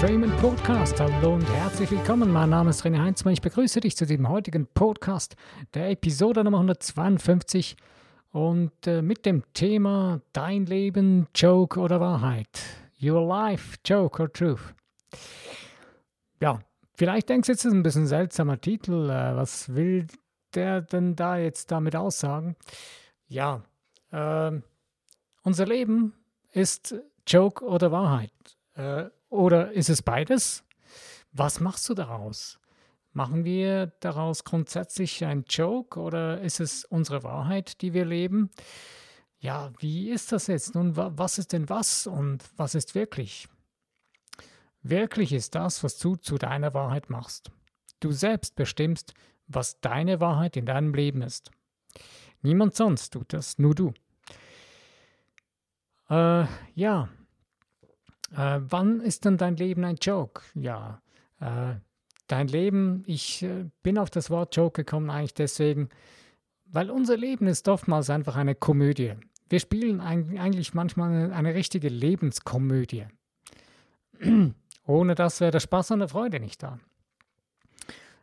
Dreaming Podcast. Hallo und herzlich willkommen. Mein Name ist René Heinzmann. Ich begrüße dich zu diesem heutigen Podcast, der Episode Nummer 152 und äh, mit dem Thema Dein Leben, Joke oder Wahrheit. Your life, Joke or Truth. Ja, vielleicht denkst du jetzt, das ist ein bisschen ein seltsamer Titel. Äh, was will der denn da jetzt damit aussagen? Ja, äh, unser Leben ist Joke oder Wahrheit. Äh, oder ist es beides? Was machst du daraus? Machen wir daraus grundsätzlich ein Joke oder ist es unsere Wahrheit, die wir leben? Ja, wie ist das jetzt? Nun, was ist denn was und was ist wirklich? Wirklich ist das, was du zu deiner Wahrheit machst. Du selbst bestimmst, was deine Wahrheit in deinem Leben ist. Niemand sonst tut das, nur du. Äh, ja, äh, wann ist denn dein Leben ein Joke? Ja, äh, dein Leben, ich äh, bin auf das Wort Joke gekommen eigentlich deswegen, weil unser Leben ist oftmals einfach eine Komödie. Wir spielen eigentlich manchmal eine, eine richtige Lebenskomödie. Ohne das wäre der Spaß und der Freude nicht da.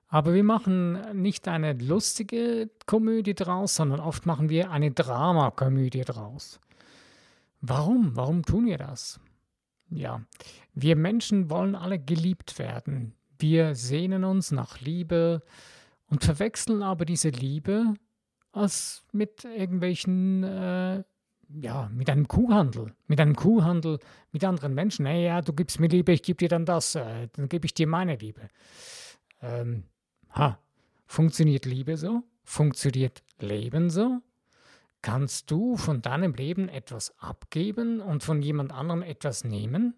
Aber wir machen nicht eine lustige Komödie draus, sondern oft machen wir eine Dramakomödie draus. Warum? Warum tun wir das? Ja, wir Menschen wollen alle geliebt werden. Wir sehnen uns nach Liebe und verwechseln aber diese Liebe als mit irgendwelchen, äh, ja, mit einem Kuhhandel, mit einem Kuhhandel mit anderen Menschen. Hey, ja, du gibst mir Liebe, ich gebe dir dann das, äh, dann gebe ich dir meine Liebe. Ähm, ha, funktioniert Liebe so? Funktioniert Leben so? Kannst du von deinem Leben etwas abgeben und von jemand anderem etwas nehmen?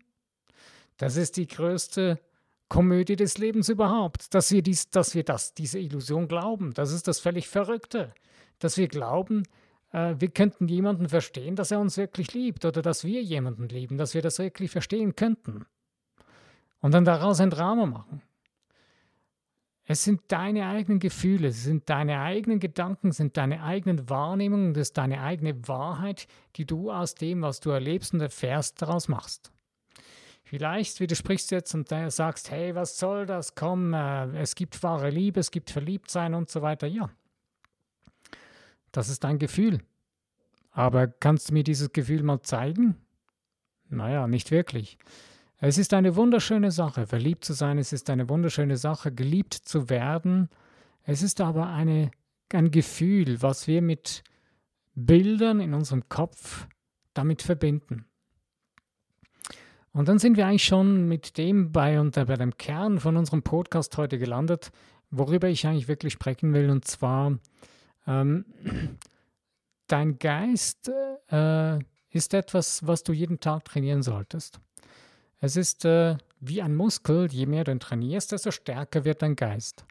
Das ist die größte Komödie des Lebens überhaupt, dass wir, dies, dass wir das, diese Illusion glauben. Das ist das völlig Verrückte, dass wir glauben, äh, wir könnten jemanden verstehen, dass er uns wirklich liebt oder dass wir jemanden lieben, dass wir das wirklich verstehen könnten. Und dann daraus ein Drama machen. Es sind deine eigenen Gefühle, es sind deine eigenen Gedanken, es sind deine eigenen Wahrnehmungen, das ist deine eigene Wahrheit, die du aus dem, was du erlebst und erfährst, daraus machst. Vielleicht widersprichst du jetzt und sagst, hey, was soll das? Komm, äh, es gibt wahre Liebe, es gibt Verliebtsein und so weiter. Ja, das ist dein Gefühl. Aber kannst du mir dieses Gefühl mal zeigen? Naja, nicht wirklich. Es ist eine wunderschöne Sache, verliebt zu sein, es ist eine wunderschöne Sache, geliebt zu werden. Es ist aber eine, ein Gefühl, was wir mit Bildern in unserem Kopf damit verbinden. Und dann sind wir eigentlich schon mit dem bei, und bei dem Kern von unserem Podcast heute gelandet, worüber ich eigentlich wirklich sprechen will, und zwar ähm, dein Geist äh, ist etwas, was du jeden Tag trainieren solltest. Es ist äh, wie ein Muskel, je mehr du ihn trainierst, desto stärker wird dein Geist.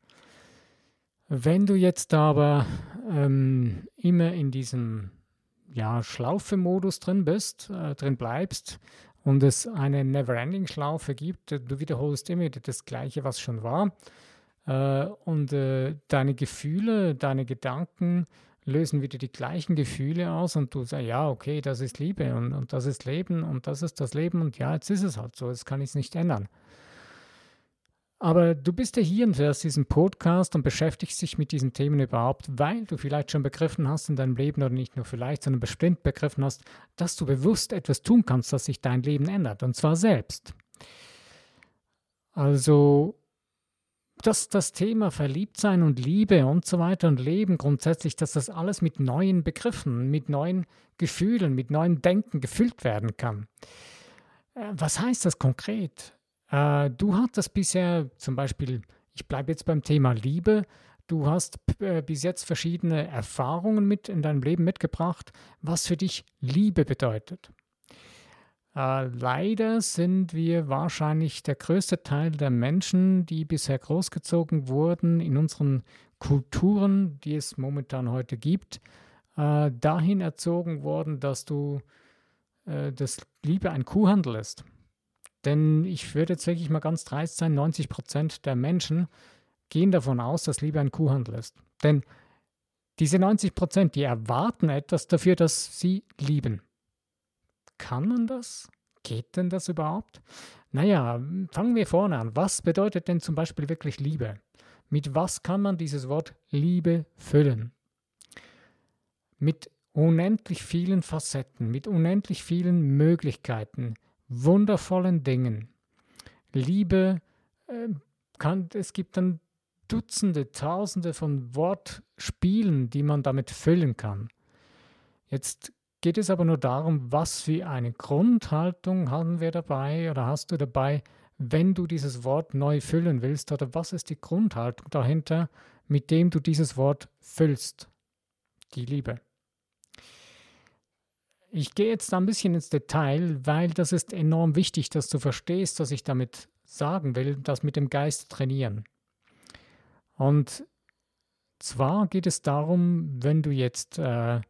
Wenn du jetzt aber ähm, immer in diesem ja, Schlaufe-Modus drin bist, äh, drin bleibst und es eine Never-Ending-Schlaufe gibt, äh, du wiederholst immer das Gleiche, was schon war, äh, und äh, deine Gefühle, deine Gedanken lösen wieder die gleichen Gefühle aus und du sagst, ja, okay, das ist Liebe und, und das ist Leben und das ist das Leben und ja, jetzt ist es halt so, jetzt kann ich es nicht ändern. Aber du bist ja hier und hörst diesen Podcast und beschäftigst dich mit diesen Themen überhaupt, weil du vielleicht schon begriffen hast in deinem Leben oder nicht nur vielleicht, sondern bestimmt begriffen hast, dass du bewusst etwas tun kannst, dass sich dein Leben ändert und zwar selbst. Also dass das Thema Verliebtsein und Liebe und so weiter und Leben grundsätzlich, dass das alles mit neuen Begriffen, mit neuen Gefühlen, mit neuem Denken gefüllt werden kann. Äh, was heißt das konkret? Äh, du hattest bisher zum Beispiel, ich bleibe jetzt beim Thema Liebe, du hast äh, bis jetzt verschiedene Erfahrungen mit in deinem Leben mitgebracht, was für dich Liebe bedeutet. Äh, leider sind wir wahrscheinlich der größte Teil der Menschen, die bisher großgezogen wurden in unseren Kulturen, die es momentan heute gibt, äh, dahin erzogen worden, dass du äh, das Liebe ein Kuhhandel ist. Denn ich würde jetzt wirklich mal ganz dreist sein, 90 Prozent der Menschen gehen davon aus, dass Liebe ein Kuhhandel ist. Denn diese 90 Prozent, die erwarten etwas dafür, dass sie lieben. Kann man das? Geht denn das überhaupt? Naja, fangen wir vorne an. Was bedeutet denn zum Beispiel wirklich Liebe? Mit was kann man dieses Wort Liebe füllen? Mit unendlich vielen Facetten, mit unendlich vielen Möglichkeiten, wundervollen Dingen. Liebe äh, kann, es gibt dann Dutzende, Tausende von Wortspielen, die man damit füllen kann. Jetzt geht es aber nur darum, was für eine Grundhaltung haben wir dabei oder hast du dabei, wenn du dieses Wort neu füllen willst oder was ist die Grundhaltung dahinter, mit dem du dieses Wort füllst? Die Liebe. Ich gehe jetzt ein bisschen ins Detail, weil das ist enorm wichtig, dass du verstehst, was ich damit sagen will, das mit dem Geist trainieren. Und zwar geht es darum, wenn du jetzt, äh,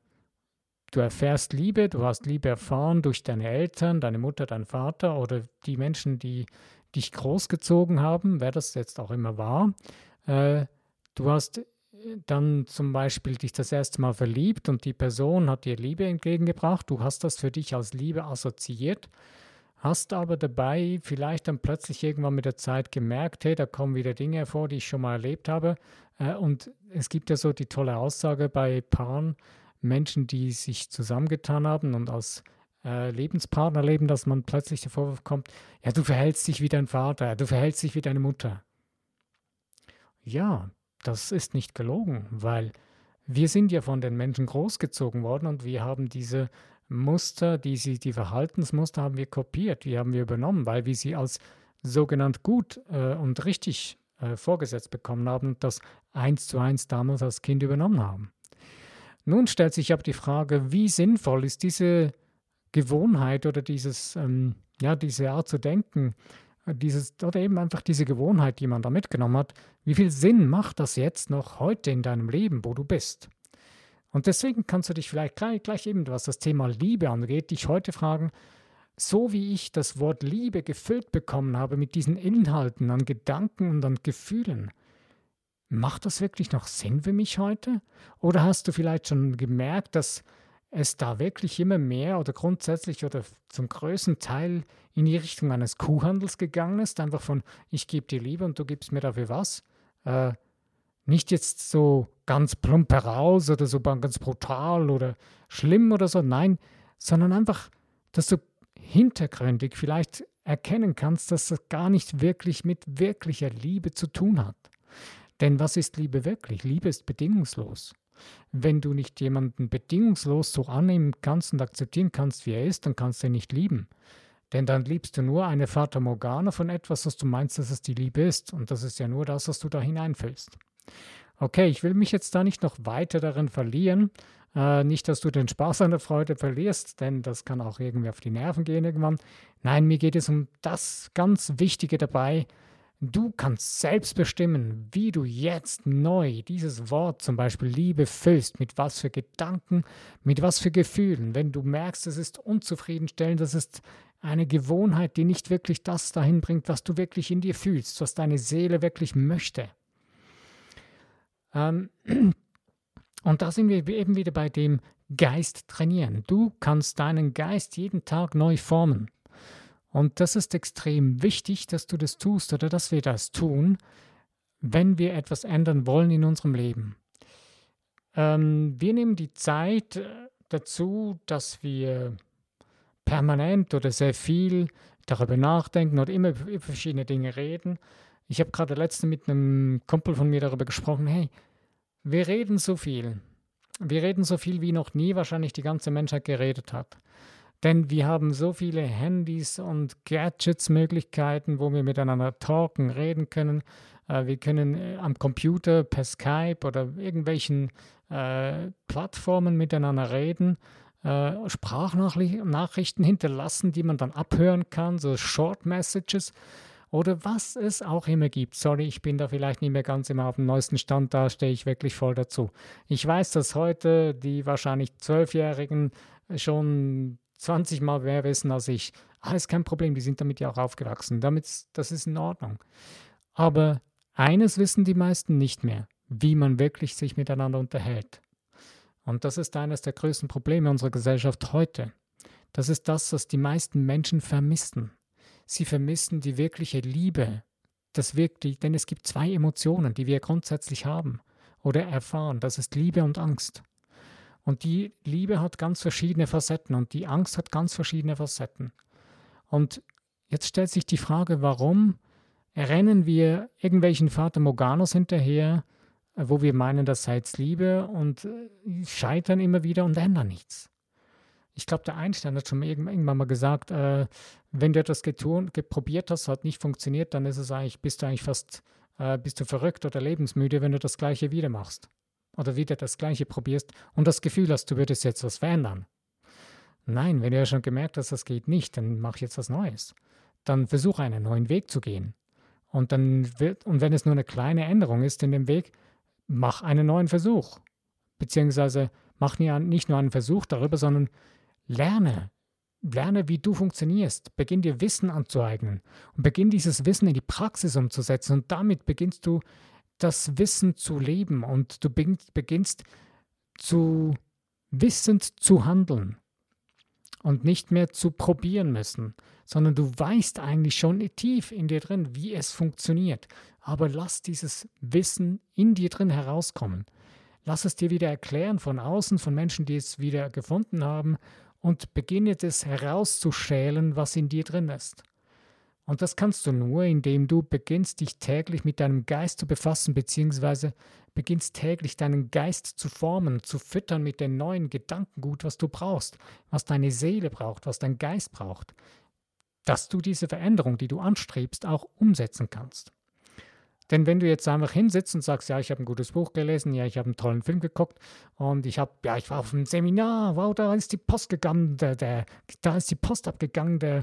du erfährst Liebe, du hast Liebe erfahren durch deine Eltern, deine Mutter, dein Vater oder die Menschen, die dich großgezogen haben, wer das jetzt auch immer war. Äh, du hast dann zum Beispiel dich das erste Mal verliebt und die Person hat dir Liebe entgegengebracht, du hast das für dich als Liebe assoziiert hast aber dabei vielleicht dann plötzlich irgendwann mit der Zeit gemerkt, hey, da kommen wieder Dinge hervor, die ich schon mal erlebt habe. Äh, und es gibt ja so die tolle Aussage bei Paaren, Menschen, die sich zusammengetan haben und als äh, Lebenspartner leben, dass man plötzlich der Vorwurf kommt, ja, du verhältst dich wie dein Vater, du verhältst dich wie deine Mutter. Ja, das ist nicht gelogen, weil wir sind ja von den Menschen großgezogen worden und wir haben diese Muster, die, sie, die Verhaltensmuster haben wir kopiert, die haben wir übernommen, weil wir sie als sogenannt gut äh, und richtig äh, vorgesetzt bekommen haben und das eins zu eins damals als Kind übernommen haben. Nun stellt sich aber die Frage, wie sinnvoll ist diese Gewohnheit oder dieses, ähm, ja, diese Art zu denken, äh, dieses, oder eben einfach diese Gewohnheit, die man da mitgenommen hat, wie viel Sinn macht das jetzt noch heute in deinem Leben, wo du bist? Und deswegen kannst du dich vielleicht gleich, gleich eben, was das Thema Liebe angeht, dich heute fragen, so wie ich das Wort Liebe gefüllt bekommen habe mit diesen Inhalten an Gedanken und an Gefühlen, macht das wirklich noch Sinn für mich heute? Oder hast du vielleicht schon gemerkt, dass es da wirklich immer mehr oder grundsätzlich oder zum größten Teil in die Richtung eines Kuhhandels gegangen ist? Einfach von, ich gebe dir Liebe und du gibst mir dafür was? Äh, nicht jetzt so ganz plump heraus oder so ganz brutal oder schlimm oder so, nein, sondern einfach, dass du hintergründig vielleicht erkennen kannst, dass das gar nicht wirklich mit wirklicher Liebe zu tun hat. Denn was ist Liebe wirklich? Liebe ist bedingungslos. Wenn du nicht jemanden bedingungslos so annehmen kannst und akzeptieren kannst, wie er ist, dann kannst du ihn nicht lieben. Denn dann liebst du nur eine Fata Morgana von etwas, was du meinst, dass es die Liebe ist. Und das ist ja nur das, was du da hineinfüllst. Okay, ich will mich jetzt da nicht noch weiter darin verlieren. Äh, nicht, dass du den Spaß an der Freude verlierst, denn das kann auch irgendwie auf die Nerven gehen irgendwann. Nein, mir geht es um das ganz Wichtige dabei. Du kannst selbst bestimmen, wie du jetzt neu dieses Wort zum Beispiel Liebe füllst, mit was für Gedanken, mit was für Gefühlen. Wenn du merkst, es ist unzufriedenstellend, das ist eine Gewohnheit, die nicht wirklich das dahin bringt, was du wirklich in dir fühlst, was deine Seele wirklich möchte. Ähm, und da sind wir eben wieder bei dem Geist trainieren. Du kannst deinen Geist jeden Tag neu formen. Und das ist extrem wichtig, dass du das tust oder dass wir das tun, wenn wir etwas ändern wollen in unserem Leben. Ähm, wir nehmen die Zeit äh, dazu, dass wir permanent oder sehr viel darüber nachdenken oder immer über verschiedene Dinge reden. Ich habe gerade letztens mit einem Kumpel von mir darüber gesprochen, hey, wir reden so viel. Wir reden so viel, wie noch nie wahrscheinlich die ganze Menschheit geredet hat. Denn wir haben so viele Handys und Gadgets, Möglichkeiten, wo wir miteinander talken, reden können. Äh, wir können äh, am Computer per Skype oder irgendwelchen äh, Plattformen miteinander reden, Sprachnachrichten hinterlassen, die man dann abhören kann, so Short Messages oder was es auch immer gibt. Sorry, ich bin da vielleicht nicht mehr ganz immer auf dem neuesten Stand, da stehe ich wirklich voll dazu. Ich weiß, dass heute die wahrscheinlich Zwölfjährigen schon 20 Mal mehr wissen als ich. Ah, ist kein Problem, die sind damit ja auch aufgewachsen. Damit, das ist in Ordnung. Aber eines wissen die meisten nicht mehr, wie man wirklich sich miteinander unterhält. Und das ist eines der größten Probleme unserer Gesellschaft heute. Das ist das, was die meisten Menschen vermissen. sie vermissen die wirkliche Liebe. Das wirklich, denn es gibt zwei Emotionen, die wir grundsätzlich haben oder erfahren. Das ist Liebe und Angst. Und die Liebe hat ganz verschiedene Facetten und die Angst hat ganz verschiedene Facetten. Und jetzt stellt sich die Frage, warum rennen wir irgendwelchen Vater Morganos hinterher, wo wir meinen, das sei jetzt Liebe und äh, scheitern immer wieder und ändern nichts. Ich glaube, der Einstein hat schon irgendwann mal gesagt, äh, wenn du etwas getun, probiert hast, hat nicht funktioniert, dann ist es eigentlich, bist du eigentlich fast, äh, bist du verrückt oder lebensmüde, wenn du das Gleiche wieder machst. Oder wieder das Gleiche probierst und das Gefühl hast, du würdest jetzt was verändern. Nein, wenn du ja schon gemerkt hast, das geht nicht, dann mach jetzt was Neues. Dann versuche einen neuen Weg zu gehen. Und dann wird, und wenn es nur eine kleine Änderung ist in dem Weg, mach einen neuen Versuch. Beziehungsweise mach nicht nur einen Versuch darüber, sondern lerne. Lerne, wie du funktionierst. Beginn dir Wissen anzueignen und beginn dieses Wissen in die Praxis umzusetzen. Und damit beginnst du das Wissen zu leben und du beginnst zu wissend zu handeln und nicht mehr zu probieren müssen, sondern du weißt eigentlich schon tief in dir drin, wie es funktioniert. Aber lass dieses Wissen in dir drin herauskommen. Lass es dir wieder erklären von außen, von Menschen, die es wieder gefunden haben und beginne es herauszuschälen, was in dir drin ist. Und das kannst du nur, indem du beginnst, dich täglich mit deinem Geist zu befassen, beziehungsweise beginnst täglich deinen Geist zu formen, zu füttern mit dem neuen Gedankengut, was du brauchst, was deine Seele braucht, was dein Geist braucht, dass du diese Veränderung, die du anstrebst, auch umsetzen kannst. Denn wenn du jetzt einfach hinsitzt und sagst, ja, ich habe ein gutes Buch gelesen, ja, ich habe einen tollen Film geguckt und ich habe, ja, ich war auf einem Seminar, wow, da ist die Post gegangen, der, der, da ist die Post abgegangen, der,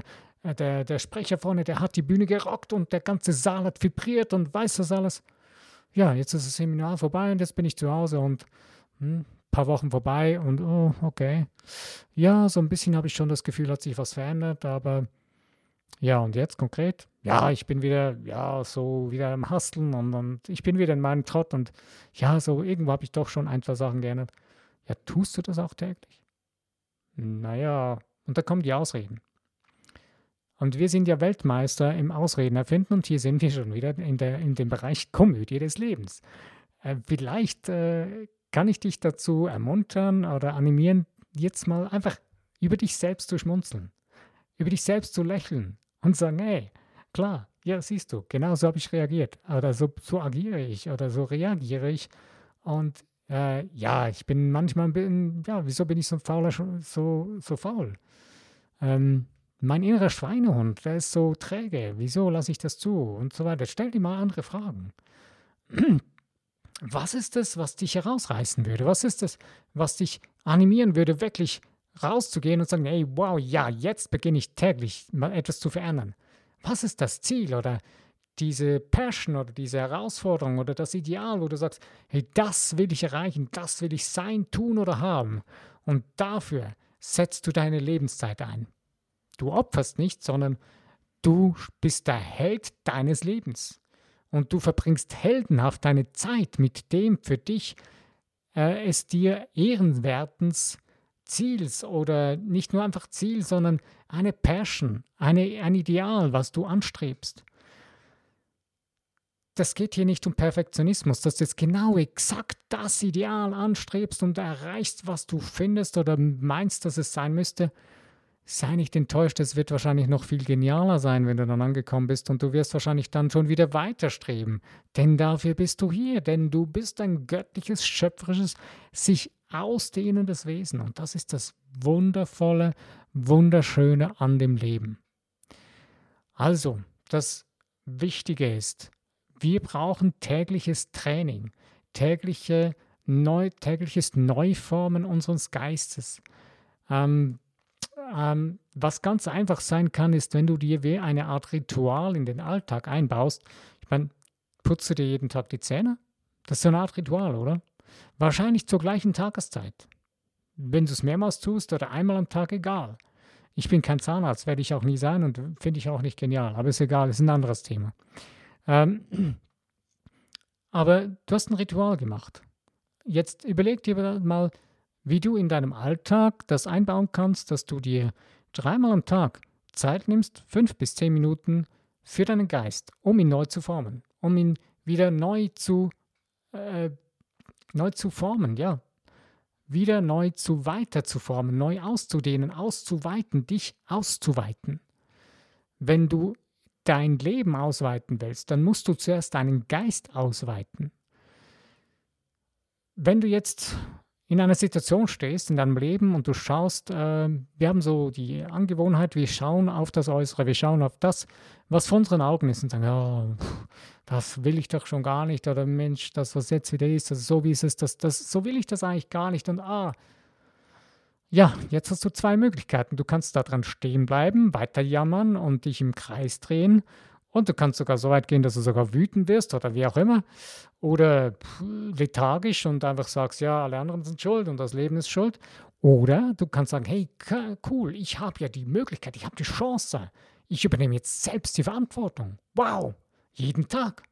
der, der Sprecher vorne, der hat die Bühne gerockt und der ganze Saal hat vibriert und weiß das alles ja, jetzt ist das Seminar vorbei und jetzt bin ich zu Hause und ein hm, paar Wochen vorbei und oh, okay. Ja, so ein bisschen habe ich schon das Gefühl, hat sich was verändert, aber ja, und jetzt konkret? Ja, ich bin wieder, ja, so wieder im Hasteln und, und ich bin wieder in meinem Trott und ja, so irgendwo habe ich doch schon ein, zwei Sachen geändert. Ja, tust du das auch täglich? Naja, und da kommen die Ausreden. Und wir sind ja Weltmeister im Ausreden erfinden und hier sind wir schon wieder in, der, in dem Bereich Komödie des Lebens. Äh, vielleicht äh, kann ich dich dazu ermuntern oder animieren, jetzt mal einfach über dich selbst zu schmunzeln, über dich selbst zu lächeln und sagen, hey, klar, ja, siehst du, genau so habe ich reagiert oder so, so agiere ich oder so reagiere ich und äh, ja, ich bin manchmal ein bisschen, ja, wieso bin ich so fauler, so, so faul? Ähm, mein innerer Schweinehund, der ist so träge. Wieso lasse ich das zu? Und so weiter. Stell dir mal andere Fragen. Was ist es, was dich herausreißen würde? Was ist es, was dich animieren würde, wirklich rauszugehen und sagen, hey, wow, ja, jetzt beginne ich täglich mal etwas zu verändern? Was ist das Ziel oder diese Passion oder diese Herausforderung oder das Ideal, wo du sagst, hey, das will ich erreichen, das will ich sein, tun oder haben. Und dafür setzt du deine Lebenszeit ein. Du opferst nicht, sondern du bist der Held deines Lebens. Und du verbringst heldenhaft deine Zeit mit dem für dich äh, es dir ehrenwertens Ziels oder nicht nur einfach Ziel, sondern eine Passion, eine, ein Ideal, was du anstrebst. Das geht hier nicht um Perfektionismus, dass du jetzt genau exakt das Ideal anstrebst und erreichst, was du findest oder meinst, dass es sein müsste, sei nicht enttäuscht, es wird wahrscheinlich noch viel genialer sein, wenn du dann angekommen bist und du wirst wahrscheinlich dann schon wieder weiterstreben. Denn dafür bist du hier, denn du bist ein göttliches, schöpferisches, sich ausdehnendes Wesen und das ist das Wundervolle, Wunderschöne an dem Leben. Also, das Wichtige ist, wir brauchen tägliches Training, tägliche Neu, tägliches Neuformen unseres Geistes. Ähm, ähm, was ganz einfach sein kann, ist, wenn du dir wie eine Art Ritual in den Alltag einbaust. Ich meine, putze dir jeden Tag die Zähne? Das ist so eine Art Ritual, oder? Wahrscheinlich zur gleichen Tageszeit. Wenn du es mehrmals tust oder einmal am Tag, egal. Ich bin kein Zahnarzt, werde ich auch nie sein und finde ich auch nicht genial, aber ist egal, ist ein anderes Thema. Ähm, aber du hast ein Ritual gemacht. Jetzt überleg dir mal, wie du in deinem Alltag das einbauen kannst, dass du dir dreimal am Tag Zeit nimmst, fünf bis zehn Minuten für deinen Geist, um ihn neu zu formen, um ihn wieder neu zu, äh, neu zu formen, ja. Wieder neu zu weiter zu formen, neu auszudehnen, auszuweiten, dich auszuweiten. Wenn du dein Leben ausweiten willst, dann musst du zuerst deinen Geist ausweiten. Wenn du jetzt in einer Situation stehst in deinem Leben und du schaust, äh, wir haben so die Angewohnheit, wir schauen auf das Äußere, wir schauen auf das, was vor unseren Augen ist und sagen, ja, das will ich doch schon gar nicht oder Mensch, das, was jetzt wieder ist, das so wie es ist, das, das, so will ich das eigentlich gar nicht und ah, ja, jetzt hast du zwei Möglichkeiten. Du kannst da dran stehen bleiben, weiter jammern und dich im Kreis drehen. Und du kannst sogar so weit gehen, dass du sogar wütend wirst oder wie auch immer. Oder lethargisch und einfach sagst, ja, alle anderen sind schuld und das Leben ist schuld. Oder du kannst sagen, hey, cool, ich habe ja die Möglichkeit, ich habe die Chance. Ich übernehme jetzt selbst die Verantwortung. Wow, jeden Tag.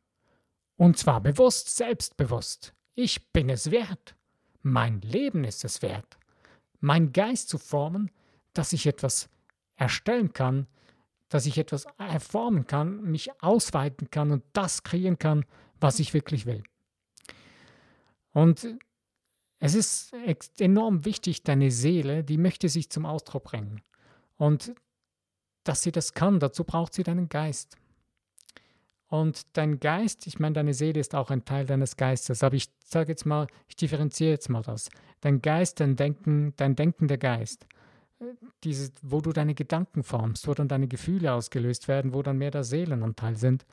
Und zwar bewusst, selbstbewusst. Ich bin es wert. Mein Leben ist es wert meinen Geist zu formen, dass ich etwas erstellen kann, dass ich etwas erformen kann, mich ausweiten kann und das kreieren kann, was ich wirklich will. Und es ist enorm wichtig, deine Seele, die möchte sich zum Ausdruck bringen. Und dass sie das kann, dazu braucht sie deinen Geist. Und dein Geist, ich meine, deine Seele ist auch ein Teil deines Geistes, aber ich sage jetzt mal, ich differenziere jetzt mal das. Dein Geist, dein Denken, dein denkender Geist, diese, wo du deine Gedanken formst, wo dann deine Gefühle ausgelöst werden, wo dann mehr der Seelenanteil sind.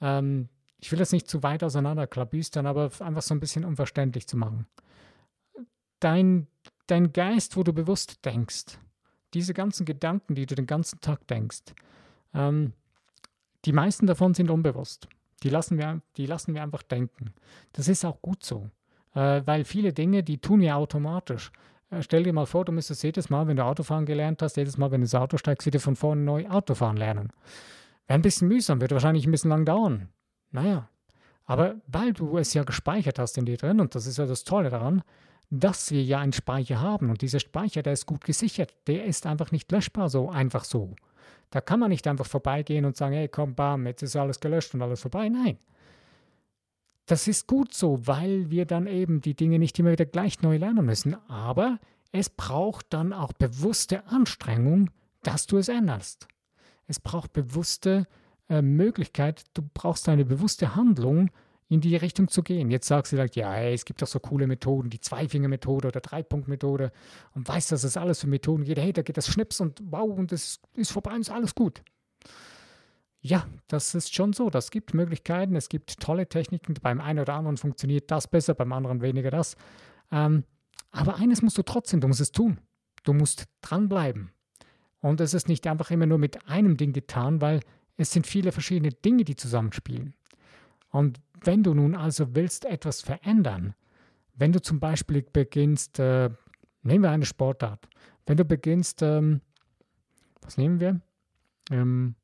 Ähm, ich will das nicht zu weit auseinanderklabüstern, aber einfach so ein bisschen unverständlich zu machen. Dein, dein Geist, wo du bewusst denkst, diese ganzen Gedanken, die du den ganzen Tag denkst, ähm, die meisten davon sind unbewusst. Die lassen wir, die lassen wir einfach denken. Das ist auch gut so, äh, weil viele Dinge, die tun wir automatisch. Äh, stell dir mal vor, du müsstest jedes Mal, wenn du Autofahren gelernt hast, jedes Mal, wenn du ins Auto steigst, wieder von vorne neu Autofahren lernen. Wäre ein bisschen mühsam, wird wahrscheinlich ein bisschen lang dauern. Naja, aber weil du es ja gespeichert hast in dir drin, und das ist ja das Tolle daran, dass wir ja einen Speicher haben und dieser Speicher, der ist gut gesichert, der ist einfach nicht löschbar so einfach so. Da kann man nicht einfach vorbeigehen und sagen, hey, komm, bam, jetzt ist alles gelöscht und alles vorbei. Nein. Das ist gut so, weil wir dann eben die Dinge nicht immer wieder gleich neu lernen müssen. Aber es braucht dann auch bewusste Anstrengung, dass du es änderst. Es braucht bewusste äh, Möglichkeit, du brauchst eine bewusste Handlung, in die Richtung zu gehen. Jetzt sagst du ja, hey, es gibt doch so coole Methoden, die Zweifinger-Methode oder Dreipunkt-Methode und weißt, dass es alles für Methoden geht. Hey, da geht das Schnips und wow, und es ist vorbei und ist alles gut. Ja, das ist schon so. Das gibt Möglichkeiten, es gibt tolle Techniken. Beim einen oder anderen funktioniert das besser, beim anderen weniger das. Ähm, aber eines musst du trotzdem, du musst es tun. Du musst dranbleiben. Und es ist nicht einfach immer nur mit einem Ding getan, weil es sind viele verschiedene Dinge, die zusammenspielen. Und wenn du nun also willst etwas verändern, wenn du zum Beispiel beginnst, äh, nehmen wir eine Sportart, wenn du beginnst, ähm, was nehmen wir? Ähm,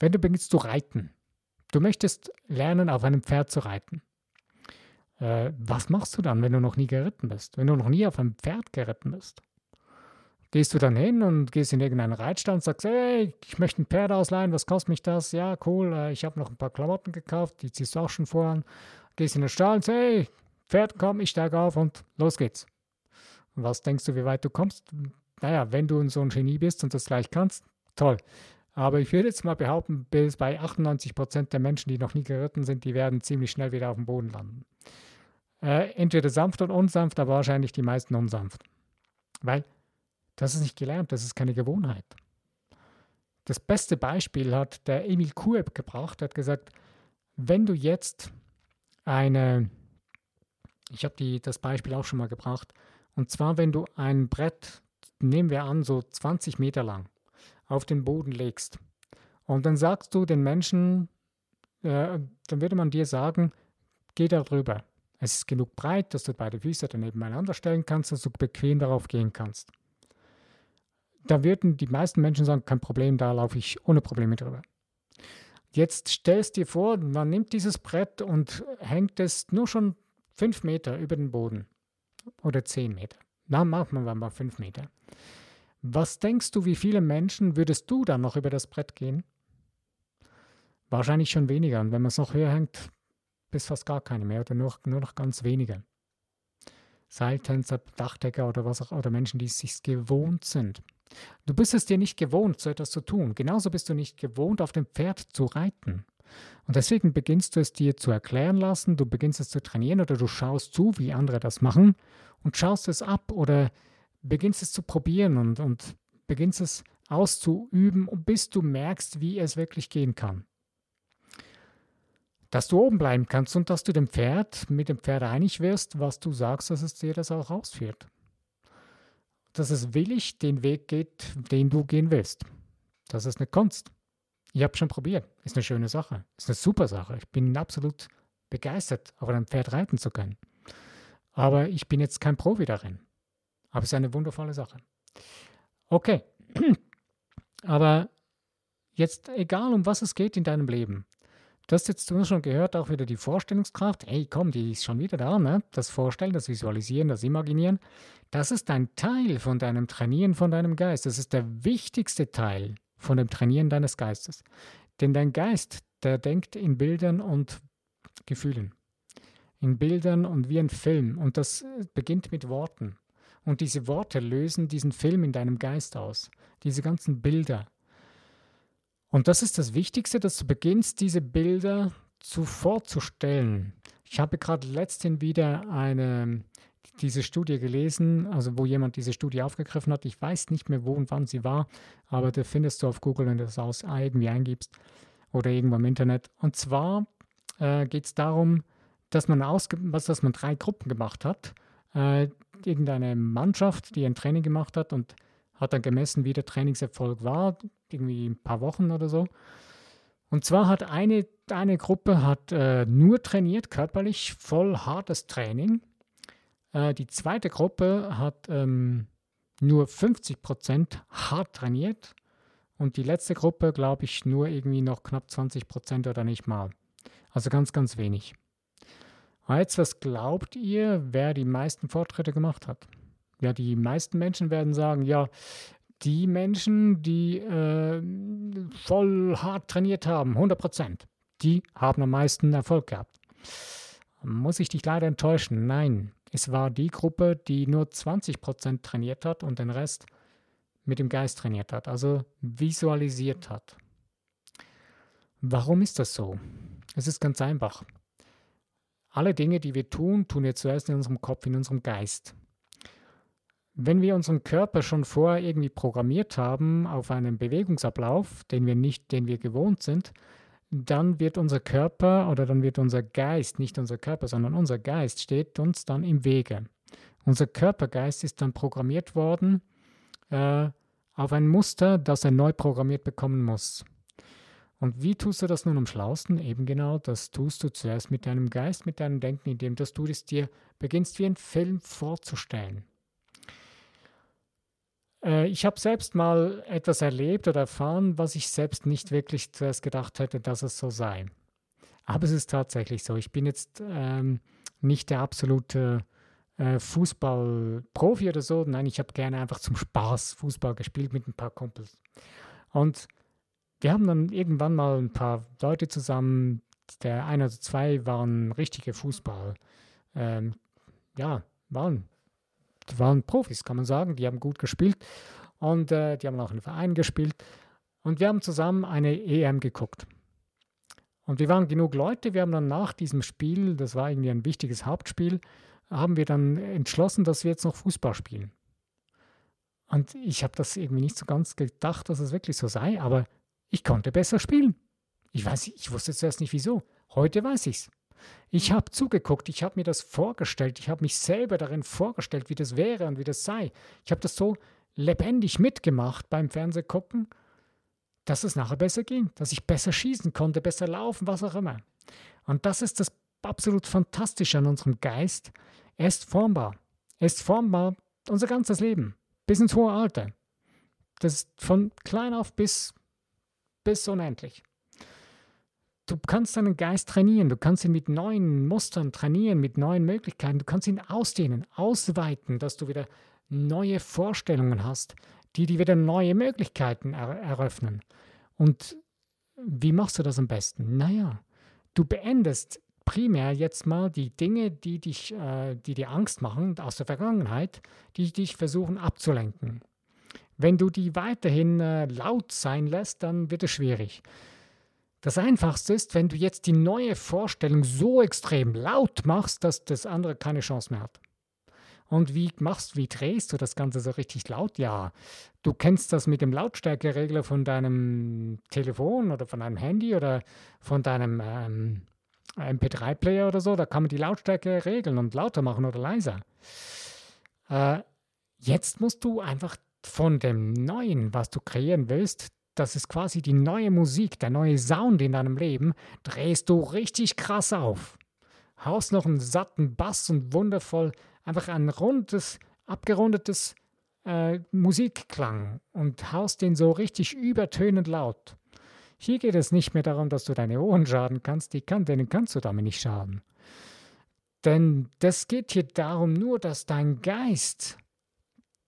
wenn du beginnst zu reiten, du möchtest lernen, auf einem Pferd zu reiten. Äh, was machst du dann, wenn du noch nie geritten bist, wenn du noch nie auf einem Pferd geritten bist? Gehst du dann hin und gehst in irgendeinen Reitstand und sagst, hey, ich möchte ein Pferd ausleihen, was kostet mich das? Ja, cool, äh, ich habe noch ein paar Klamotten gekauft, die ziehst du auch schon vor an. Gehst in den Stall und sagst, hey, Pferd, komm, ich steige auf und los geht's. Und was denkst du, wie weit du kommst? Naja, wenn du so ein Genie bist und das gleich kannst, toll. Aber ich würde jetzt mal behaupten, bis bei 98 Prozent der Menschen, die noch nie geritten sind, die werden ziemlich schnell wieder auf dem Boden landen. Äh, entweder sanft und unsanft, aber wahrscheinlich die meisten unsanft. Weil das ist nicht gelernt, das ist keine Gewohnheit. Das beste Beispiel hat der Emil Kueb gebracht, hat gesagt, wenn du jetzt eine, ich habe das Beispiel auch schon mal gebracht, und zwar wenn du ein Brett, nehmen wir an, so 20 Meter lang, auf den Boden legst und dann sagst du den Menschen, äh, dann würde man dir sagen, geh da drüber. Es ist genug breit, dass du beide Füße dann nebeneinander stellen kannst, dass du bequem darauf gehen kannst da würden die meisten Menschen sagen, kein Problem, da laufe ich ohne Probleme drüber. Jetzt stellst dir vor, man nimmt dieses Brett und hängt es nur schon fünf Meter über den Boden oder zehn Meter. Na, machen wir mal fünf Meter. Was denkst du, wie viele Menschen würdest du dann noch über das Brett gehen? Wahrscheinlich schon weniger. Und wenn man es noch höher hängt, bis fast gar keine mehr oder nur, nur noch ganz wenige. Seiltänzer, Dachdecker oder was auch oder Menschen, die es sich gewohnt sind. Du bist es dir nicht gewohnt, so etwas zu tun. Genauso bist du nicht gewohnt, auf dem Pferd zu reiten. Und deswegen beginnst du es dir zu erklären lassen, du beginnst es zu trainieren oder du schaust zu, wie andere das machen und schaust es ab oder beginnst es zu probieren und, und beginnst es auszuüben, bis du merkst, wie es wirklich gehen kann. Dass du oben bleiben kannst und dass du dem Pferd, mit dem Pferd einig wirst, was du sagst, dass es dir das auch ausführt. Dass es willig den Weg geht, den du gehen willst. Das ist eine Kunst. Ich habe schon probiert. Ist eine schöne Sache. Ist eine super Sache. Ich bin absolut begeistert, auf einem Pferd reiten zu können. Aber ich bin jetzt kein Profi darin. Aber es ist eine wundervolle Sache. Okay. Aber jetzt, egal um was es geht in deinem Leben, Du hast jetzt schon gehört, auch wieder die Vorstellungskraft. Hey, komm, die ist schon wieder da, ne? Das Vorstellen, das Visualisieren, das Imaginieren. Das ist ein Teil von deinem Trainieren von deinem Geist. Das ist der wichtigste Teil von dem Trainieren deines Geistes. Denn dein Geist, der denkt in Bildern und Gefühlen. In Bildern und wie ein Film. Und das äh, beginnt mit Worten. Und diese Worte lösen diesen Film in deinem Geist aus. Diese ganzen Bilder. Und das ist das Wichtigste, dass du beginnst, diese Bilder zu vorzustellen. Ich habe gerade letztens wieder eine diese Studie gelesen, also wo jemand diese Studie aufgegriffen hat. Ich weiß nicht mehr, wo und wann sie war, aber da findest du auf Google, wenn du das aus irgendwie eingibst oder irgendwo im Internet. Und zwar äh, geht es darum, dass man, ausge dass man drei Gruppen gemacht hat. Äh, irgendeine Mannschaft, die ein Training gemacht hat und hat dann gemessen, wie der Trainingserfolg war, irgendwie ein paar Wochen oder so. Und zwar hat eine, eine Gruppe hat äh, nur trainiert, körperlich, voll hartes Training äh, die zweite Gruppe hat ähm, nur 50 Prozent hart trainiert und die letzte Gruppe, glaube ich, nur irgendwie noch knapp 20 Prozent oder nicht mal. Also ganz, ganz wenig. Jetzt, was glaubt ihr, wer die meisten Fortschritte gemacht hat? Ja, die meisten Menschen werden sagen, ja, die Menschen, die äh, voll hart trainiert haben, 100 Prozent, die haben am meisten Erfolg gehabt. Muss ich dich leider enttäuschen? Nein, es war die Gruppe, die nur 20% trainiert hat und den Rest mit dem Geist trainiert hat, also visualisiert hat. Warum ist das so? Es ist ganz einfach. Alle Dinge, die wir tun, tun wir zuerst in unserem Kopf, in unserem Geist. Wenn wir unseren Körper schon vorher irgendwie programmiert haben auf einen Bewegungsablauf, den wir nicht, den wir gewohnt sind, dann wird unser Körper oder dann wird unser Geist, nicht unser Körper, sondern unser Geist steht uns dann im Wege. Unser Körpergeist ist dann programmiert worden äh, auf ein Muster, das er neu programmiert bekommen muss. Und wie tust du das nun am schlausten? Eben genau, das tust du zuerst mit deinem Geist, mit deinem Denken, indem dass du es dir beginnst wie ein Film vorzustellen. Äh, ich habe selbst mal etwas erlebt oder erfahren, was ich selbst nicht wirklich zuerst gedacht hätte, dass es so sei. Aber es ist tatsächlich so. Ich bin jetzt ähm, nicht der absolute äh, Fußballprofi oder so. Nein, ich habe gerne einfach zum Spaß Fußball gespielt mit ein paar Kumpels. Und wir haben dann irgendwann mal ein paar Leute zusammen, der ein oder zwei waren richtige Fußball. Ähm, ja, waren waren Profis, kann man sagen. Die haben gut gespielt und äh, die haben auch in Verein gespielt. Und wir haben zusammen eine EM geguckt. Und wir waren genug Leute, wir haben dann nach diesem Spiel, das war irgendwie ein wichtiges Hauptspiel, haben wir dann entschlossen, dass wir jetzt noch Fußball spielen. Und ich habe das irgendwie nicht so ganz gedacht, dass es wirklich so sei, aber ich konnte besser spielen. Ich weiß, ich wusste zuerst nicht wieso. Heute weiß ich es. Ich habe zugeguckt, ich habe mir das vorgestellt, ich habe mich selber darin vorgestellt, wie das wäre und wie das sei. Ich habe das so lebendig mitgemacht beim Fernsehgucken, dass es nachher besser ging, dass ich besser schießen konnte, besser laufen, was auch immer. Und das ist das absolut Fantastische an unserem Geist. Er ist formbar. Er ist formbar unser ganzes Leben, bis ins hohe Alter. Das ist von klein auf bis, bis unendlich. Du kannst deinen Geist trainieren, du kannst ihn mit neuen Mustern trainieren, mit neuen Möglichkeiten, du kannst ihn ausdehnen, ausweiten, dass du wieder neue Vorstellungen hast, die dir wieder neue Möglichkeiten er eröffnen. Und wie machst du das am besten? Naja, du beendest primär jetzt mal die Dinge, die, dich, äh, die dir Angst machen aus der Vergangenheit, die dich versuchen abzulenken. Wenn du die weiterhin äh, laut sein lässt, dann wird es schwierig. Das Einfachste ist, wenn du jetzt die neue Vorstellung so extrem laut machst, dass das andere keine Chance mehr hat. Und wie machst, wie drehst du das Ganze so richtig laut? Ja, du kennst das mit dem Lautstärkeregler von deinem Telefon oder von deinem Handy oder von deinem ähm, MP3-Player oder so. Da kann man die Lautstärke regeln und lauter machen oder leiser. Äh, jetzt musst du einfach von dem Neuen, was du kreieren willst, das ist quasi die neue Musik, der neue Sound in deinem Leben, drehst du richtig krass auf. Haust noch einen satten Bass und wundervoll, einfach ein rundes, abgerundetes äh, Musikklang und haust den so richtig übertönend laut. Hier geht es nicht mehr darum, dass du deine Ohren schaden kannst, die kann, denen kannst du damit nicht schaden. Denn das geht hier darum nur, dass dein Geist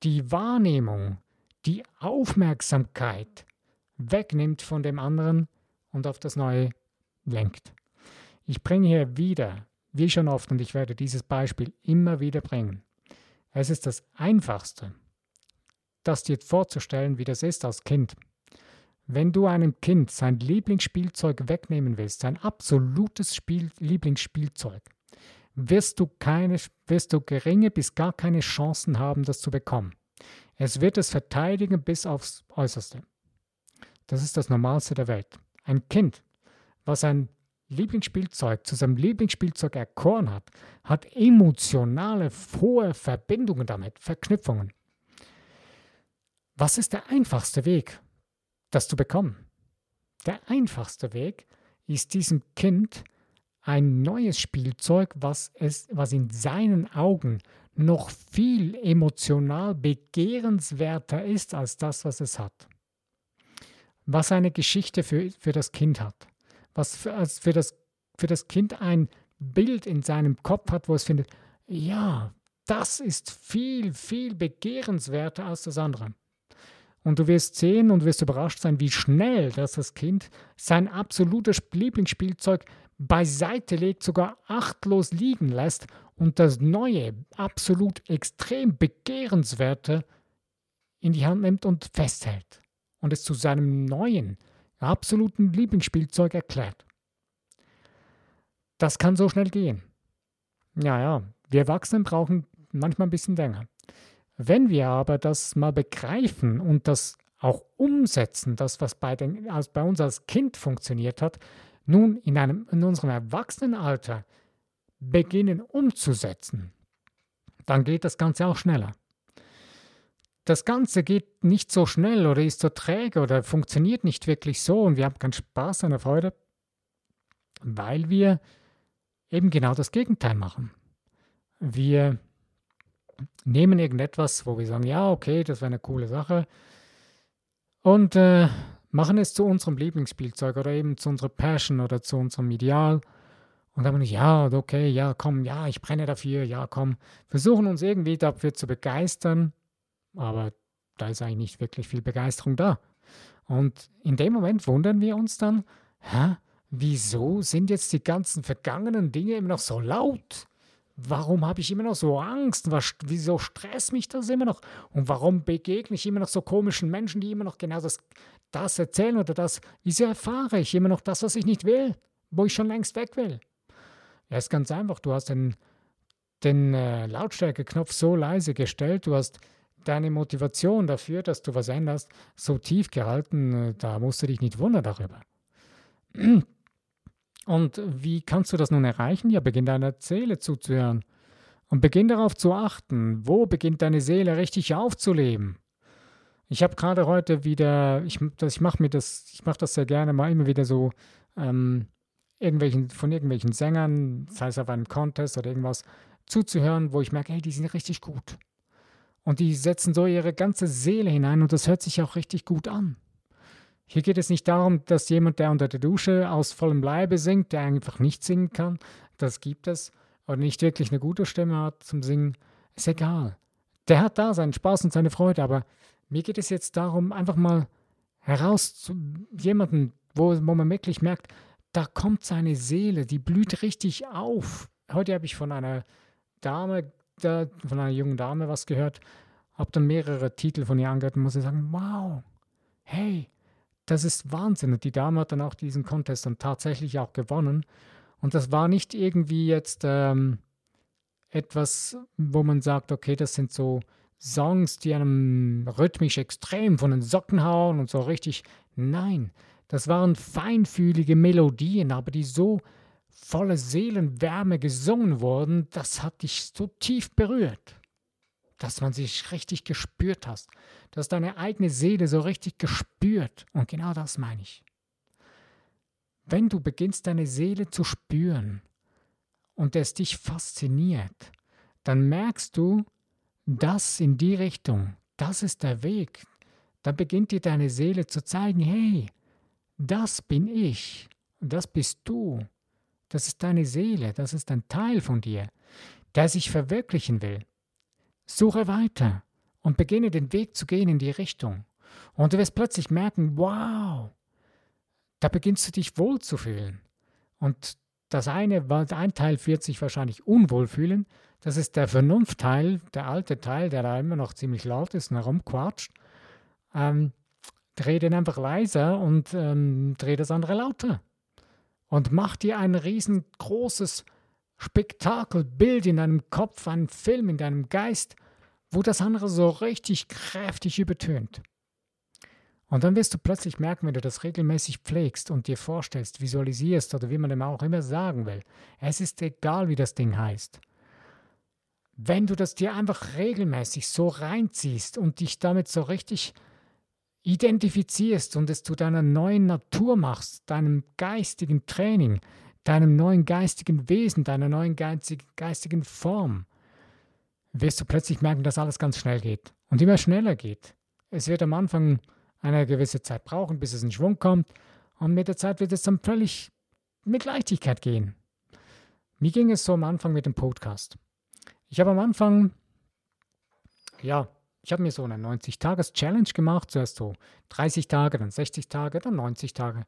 die Wahrnehmung, die Aufmerksamkeit wegnimmt von dem anderen und auf das Neue lenkt. Ich bringe hier wieder, wie schon oft, und ich werde dieses Beispiel immer wieder bringen. Es ist das Einfachste, das dir vorzustellen, wie das ist als Kind. Wenn du einem Kind sein Lieblingsspielzeug wegnehmen willst, sein absolutes Spiel, Lieblingsspielzeug, wirst du, keine, wirst du geringe bis gar keine Chancen haben, das zu bekommen. Es wird es verteidigen bis aufs Äußerste. Das ist das Normalste der Welt. Ein Kind, was ein Lieblingsspielzeug zu seinem Lieblingsspielzeug erkoren hat, hat emotionale, hohe Verbindungen damit, Verknüpfungen. Was ist der einfachste Weg, das zu bekommen? Der einfachste Weg ist diesem Kind ein neues Spielzeug, was, es, was in seinen Augen noch viel emotional begehrenswerter ist als das, was es hat was eine Geschichte für, für das Kind hat, was für, also für, das, für das Kind ein Bild in seinem Kopf hat, wo es findet, ja, das ist viel, viel begehrenswerter als das andere. Und du wirst sehen und wirst überrascht sein, wie schnell dass das Kind sein absolutes Lieblingsspielzeug beiseite legt, sogar achtlos liegen lässt und das neue, absolut extrem begehrenswerte in die Hand nimmt und festhält und es zu seinem neuen, absoluten Lieblingsspielzeug erklärt. Das kann so schnell gehen. Ja, ja, wir Erwachsenen brauchen manchmal ein bisschen länger. Wenn wir aber das mal begreifen und das auch umsetzen, das, was bei, den, also bei uns als Kind funktioniert hat, nun in, einem, in unserem Erwachsenenalter beginnen umzusetzen, dann geht das Ganze auch schneller das Ganze geht nicht so schnell oder ist so träge oder funktioniert nicht wirklich so und wir haben keinen Spaß an der Freude, weil wir eben genau das Gegenteil machen. Wir nehmen irgendetwas, wo wir sagen, ja, okay, das wäre eine coole Sache und äh, machen es zu unserem Lieblingsspielzeug oder eben zu unserer Passion oder zu unserem Ideal. Und dann, ja, okay, ja, komm, ja, ich brenne dafür, ja, komm. Versuchen uns irgendwie dafür zu begeistern aber da ist eigentlich nicht wirklich viel Begeisterung da. Und in dem Moment wundern wir uns dann, hä, wieso sind jetzt die ganzen vergangenen Dinge immer noch so laut? Warum habe ich immer noch so Angst? Was, wieso stresst mich das immer noch? Und warum begegne ich immer noch so komischen Menschen, die immer noch genau das, das erzählen oder das? Wieso erfahre ich immer noch das, was ich nicht will, wo ich schon längst weg will? Ja, ist ganz einfach. Du hast den, den äh, Lautstärkeknopf so leise gestellt, du hast deine Motivation dafür, dass du was änderst, so tief gehalten, äh, da musst du dich nicht wundern darüber. Und wie kannst du das nun erreichen? Ja, beginn deiner Seele zuzuhören. Und beginn darauf zu achten, wo beginnt deine Seele richtig aufzuleben. Ich habe gerade heute wieder, ich, ich mache mir das, ich mache das sehr gerne mal immer wieder so ähm, irgendwelchen, von irgendwelchen Sängern, sei es auf einem Contest oder irgendwas, zuzuhören, wo ich merke, hey, die sind richtig gut. Und die setzen so ihre ganze Seele hinein und das hört sich auch richtig gut an. Hier geht es nicht darum, dass jemand, der unter der Dusche aus vollem Leibe singt, der einfach nicht singen kann, das gibt es, oder nicht wirklich eine gute Stimme hat zum Singen, ist egal. Der hat da seinen Spaß und seine Freude, aber Mir geht es jetzt darum, einfach mal heraus zu jemanden, wo, wo man wirklich merkt, da kommt seine Seele, die blüht richtig auf. Heute habe ich von einer Dame, da, von einer jungen Dame was gehört, habe dann mehrere Titel von ihr angehört und muss sagen, wow, hey, das ist Wahnsinn. Und die Dame hat dann auch diesen Contest dann tatsächlich auch gewonnen. Und das war nicht irgendwie jetzt ähm, etwas, wo man sagt, okay, das sind so Songs, die einem rhythmisch extrem von den Socken hauen und so richtig. Nein, das waren feinfühlige Melodien, aber die so voller Seelenwärme gesungen wurden, das hat dich so tief berührt, dass man sich richtig gespürt hast. dass deine eigene Seele so richtig gespürt. Und genau das meine ich. Wenn du beginnst, deine Seele zu spüren und es dich fasziniert, dann merkst du, dass in die Richtung, das ist der Weg. Da beginnt dir deine Seele zu zeigen, hey, das bin ich, das bist du, das ist deine Seele, das ist ein Teil von dir, der sich verwirklichen will. Suche weiter und beginne den Weg zu gehen in die Richtung. Und du wirst plötzlich merken, wow, da beginnst du dich wohlzufühlen. Und das eine, ein Teil wird sich wahrscheinlich unwohl fühlen, das ist der Vernunftteil, der alte Teil, der da immer noch ziemlich laut ist und herumquatscht. Ähm, dreh den einfach leiser und ähm, dreh das andere lauter. Und mach dir ein riesengroßes Spektakelbild in deinem Kopf, einen Film in deinem Geist, wo das andere so richtig kräftig übertönt. Und dann wirst du plötzlich merken, wenn du das regelmäßig pflegst und dir vorstellst, visualisierst oder wie man dem auch immer sagen will, es ist egal, wie das Ding heißt. Wenn du das dir einfach regelmäßig so reinziehst und dich damit so richtig identifizierst und es zu deiner neuen Natur machst, deinem geistigen Training, deinem neuen geistigen Wesen, deiner neuen geistigen Form, wirst du plötzlich merken, dass alles ganz schnell geht und immer schneller geht. Es wird am Anfang eine gewisse Zeit brauchen, bis es in Schwung kommt. Und mit der Zeit wird es dann völlig mit Leichtigkeit gehen. Wie ging es so am Anfang mit dem Podcast? Ich habe am Anfang, ja, ich habe mir so eine 90-Tages-Challenge gemacht. Zuerst so 30 Tage, dann 60 Tage, dann 90 Tage.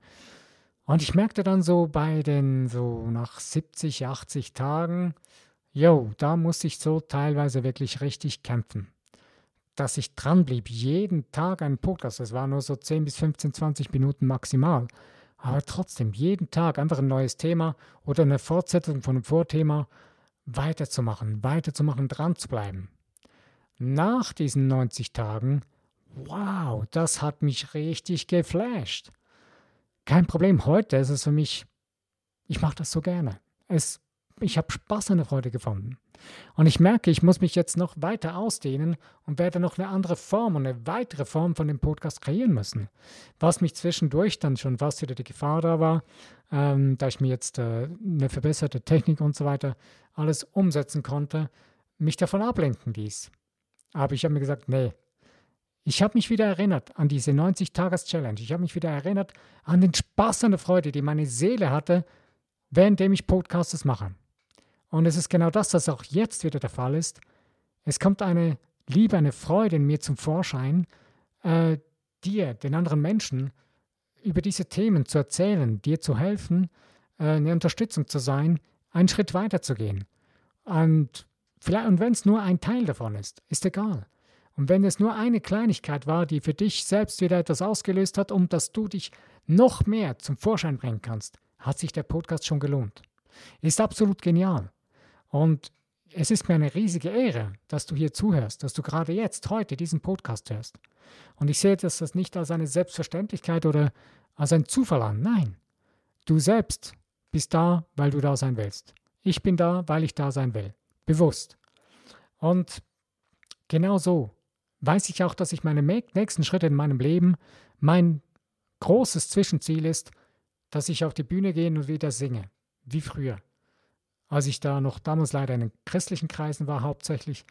Und ich merkte dann so bei den, so nach 70, 80 Tagen, yo, da musste ich so teilweise wirklich richtig kämpfen dass ich dranblieb, jeden Tag einen Podcast. Das war nur so 10 bis 15, 20 Minuten maximal. Aber trotzdem, jeden Tag einfach ein neues Thema oder eine Fortsetzung von einem Vorthema weiterzumachen, weiterzumachen, dran zu bleiben. Nach diesen 90 Tagen, wow, das hat mich richtig geflasht. Kein Problem, heute ist es für mich, ich mache das so gerne. Es, ich habe Spaß der Freude gefunden. Und ich merke, ich muss mich jetzt noch weiter ausdehnen und werde noch eine andere Form und eine weitere Form von dem Podcast kreieren müssen. Was mich zwischendurch dann schon fast wieder die Gefahr da war, ähm, da ich mir jetzt äh, eine verbesserte Technik und so weiter alles umsetzen konnte, mich davon ablenken ließ. Aber ich habe mir gesagt, nee, ich habe mich wieder erinnert an diese 90-Tages-Challenge. Ich habe mich wieder erinnert an den Spaß und die Freude, die meine Seele hatte, währenddem ich Podcasts mache. Und es ist genau das, was auch jetzt wieder der Fall ist. Es kommt eine Liebe, eine Freude in mir zum Vorschein, äh, dir, den anderen Menschen, über diese Themen zu erzählen, dir zu helfen, äh, eine Unterstützung zu sein, einen Schritt weiter zu gehen. Und, und wenn es nur ein Teil davon ist, ist egal. Und wenn es nur eine Kleinigkeit war, die für dich selbst wieder etwas ausgelöst hat, um dass du dich noch mehr zum Vorschein bringen kannst, hat sich der Podcast schon gelohnt. Ist absolut genial. Und es ist mir eine riesige Ehre, dass du hier zuhörst, dass du gerade jetzt, heute diesen Podcast hörst. Und ich sehe das nicht als eine Selbstverständlichkeit oder als ein Zufall an. Nein, du selbst bist da, weil du da sein willst. Ich bin da, weil ich da sein will. Bewusst. Und genau so weiß ich auch, dass ich meine nächsten Schritte in meinem Leben, mein großes Zwischenziel ist, dass ich auf die Bühne gehe und wieder singe, wie früher als ich da noch damals leider in den christlichen Kreisen war hauptsächlich.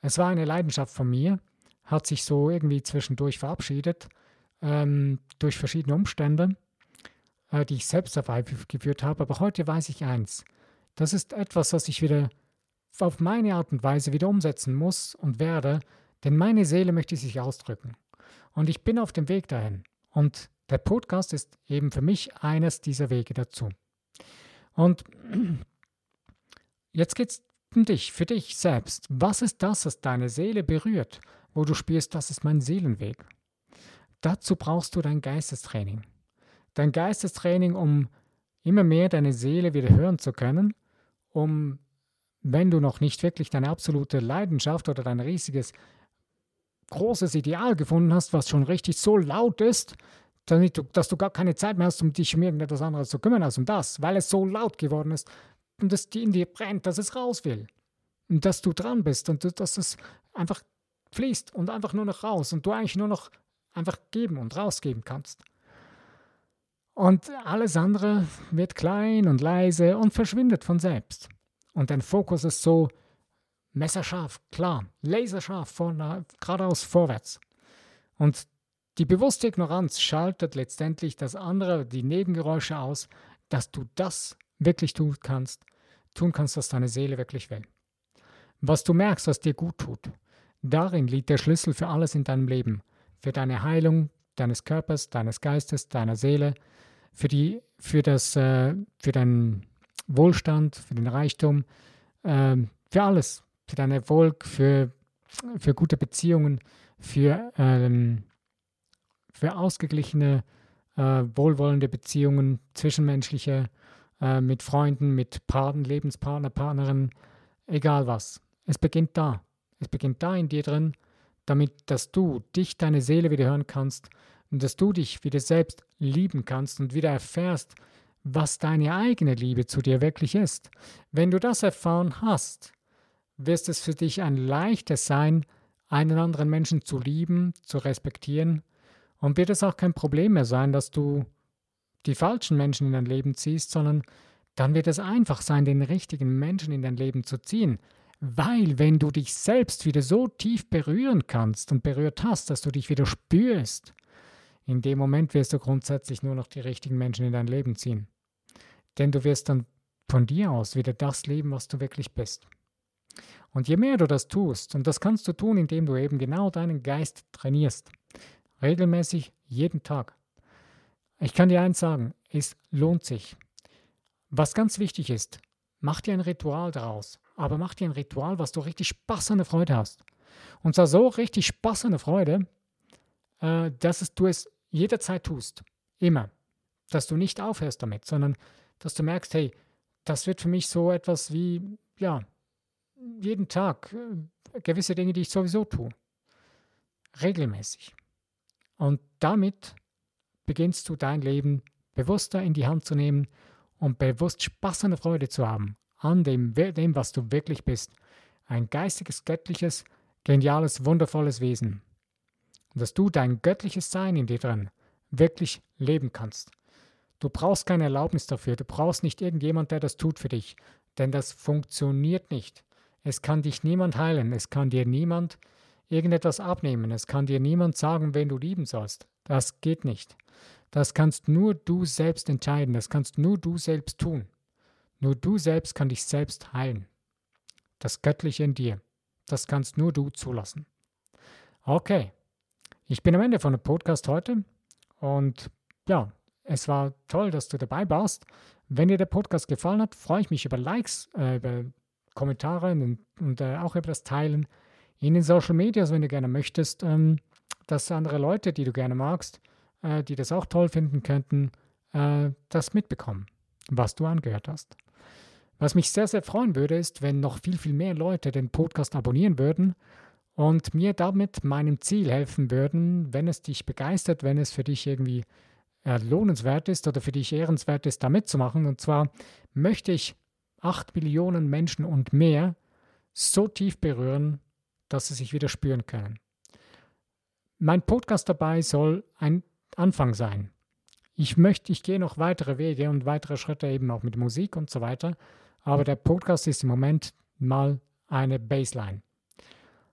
Es war eine Leidenschaft von mir, hat sich so irgendwie zwischendurch verabschiedet ähm, durch verschiedene Umstände, äh, die ich selbst herbeigeführt habe. Aber heute weiß ich eins, das ist etwas, was ich wieder auf meine Art und Weise wieder umsetzen muss und werde, denn meine Seele möchte sich ausdrücken. Und ich bin auf dem Weg dahin. Und der Podcast ist eben für mich eines dieser Wege dazu. Und jetzt geht es um dich, für dich selbst. Was ist das, was deine Seele berührt, wo du spürst, das ist mein Seelenweg? Dazu brauchst du dein Geistestraining. Dein Geistestraining, um immer mehr deine Seele wieder hören zu können, um, wenn du noch nicht wirklich deine absolute Leidenschaft oder dein riesiges, großes Ideal gefunden hast, was schon richtig so laut ist, damit du, dass du gar keine Zeit mehr hast, um dich um irgendetwas anderes zu kümmern als um das, weil es so laut geworden ist und es in dir brennt, dass es raus will. Und dass du dran bist und dass es einfach fließt und einfach nur noch raus und du eigentlich nur noch einfach geben und rausgeben kannst. Und alles andere wird klein und leise und verschwindet von selbst. Und dein Fokus ist so messerscharf, klar, laserscharf, von, geradeaus vorwärts. Und die bewusste Ignoranz schaltet letztendlich das andere, die Nebengeräusche aus, dass du das wirklich tun kannst, tun kannst, was deine Seele wirklich will. Was du merkst, was dir gut tut. Darin liegt der Schlüssel für alles in deinem Leben, für deine Heilung deines Körpers, deines Geistes, deiner Seele, für, die, für, das, äh, für deinen Wohlstand, für den Reichtum, äh, für alles, für deinen Erfolg, für, für gute Beziehungen, für ähm, für ausgeglichene, äh, wohlwollende Beziehungen, zwischenmenschliche, äh, mit Freunden, mit Paten, Lebenspartner, Partnerinnen, egal was. Es beginnt da. Es beginnt da in dir drin, damit, dass du dich, deine Seele wieder hören kannst und dass du dich wieder selbst lieben kannst und wieder erfährst, was deine eigene Liebe zu dir wirklich ist. Wenn du das erfahren hast, wirst es für dich ein leichtes sein, einen anderen Menschen zu lieben, zu respektieren und wird es auch kein Problem mehr sein, dass du die falschen Menschen in dein Leben ziehst, sondern dann wird es einfach sein, den richtigen Menschen in dein Leben zu ziehen. Weil wenn du dich selbst wieder so tief berühren kannst und berührt hast, dass du dich wieder spürst, in dem Moment wirst du grundsätzlich nur noch die richtigen Menschen in dein Leben ziehen. Denn du wirst dann von dir aus wieder das leben, was du wirklich bist. Und je mehr du das tust, und das kannst du tun, indem du eben genau deinen Geist trainierst, Regelmäßig, jeden Tag. Ich kann dir eins sagen, es lohnt sich. Was ganz wichtig ist, mach dir ein Ritual daraus. Aber mach dir ein Ritual, was du richtig Spaß und Freude hast. Und zwar so richtig Spaß und Freude, äh, dass du es jederzeit tust. Immer. Dass du nicht aufhörst damit, sondern dass du merkst, hey, das wird für mich so etwas wie, ja, jeden Tag äh, gewisse Dinge, die ich sowieso tue. Regelmäßig. Und damit beginnst du dein Leben bewusster in die Hand zu nehmen und bewusst Spaß und Freude zu haben an dem, dem, was du wirklich bist. Ein geistiges, göttliches, geniales, wundervolles Wesen. Und dass du dein göttliches Sein in dir drin wirklich leben kannst. Du brauchst keine Erlaubnis dafür, du brauchst nicht irgendjemand, der das tut für dich, denn das funktioniert nicht. Es kann dich niemand heilen, es kann dir niemand irgendetwas abnehmen. Es kann dir niemand sagen, wen du lieben sollst. Das geht nicht. Das kannst nur du selbst entscheiden. Das kannst nur du selbst tun. Nur du selbst kann dich selbst heilen. Das Göttliche in dir. Das kannst nur du zulassen. Okay. Ich bin am Ende von dem Podcast heute. Und ja, es war toll, dass du dabei warst. Wenn dir der Podcast gefallen hat, freue ich mich über Likes, äh, über Kommentare und, und äh, auch über das Teilen in den Social Medias, wenn du gerne möchtest, ähm, dass andere Leute, die du gerne magst, äh, die das auch toll finden könnten, äh, das mitbekommen, was du angehört hast. Was mich sehr, sehr freuen würde, ist, wenn noch viel, viel mehr Leute den Podcast abonnieren würden und mir damit meinem Ziel helfen würden, wenn es dich begeistert, wenn es für dich irgendwie äh, lohnenswert ist oder für dich ehrenswert ist, da mitzumachen. Und zwar möchte ich 8 Millionen Menschen und mehr so tief berühren, dass sie sich wieder spüren können. Mein Podcast dabei soll ein Anfang sein. Ich möchte, ich gehe noch weitere Wege und weitere Schritte eben auch mit Musik und so weiter, aber der Podcast ist im Moment mal eine Baseline.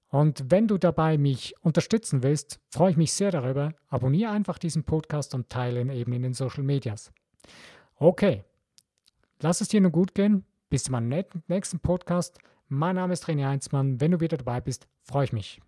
Und wenn du dabei mich unterstützen willst, freue ich mich sehr darüber. Abonniere einfach diesen Podcast und teile ihn eben in den Social Medias. Okay, lass es dir nun gut gehen. Bis zum nächsten Podcast. Mein Name ist René Heinzmann. Wenn du wieder dabei bist, freue ich mich.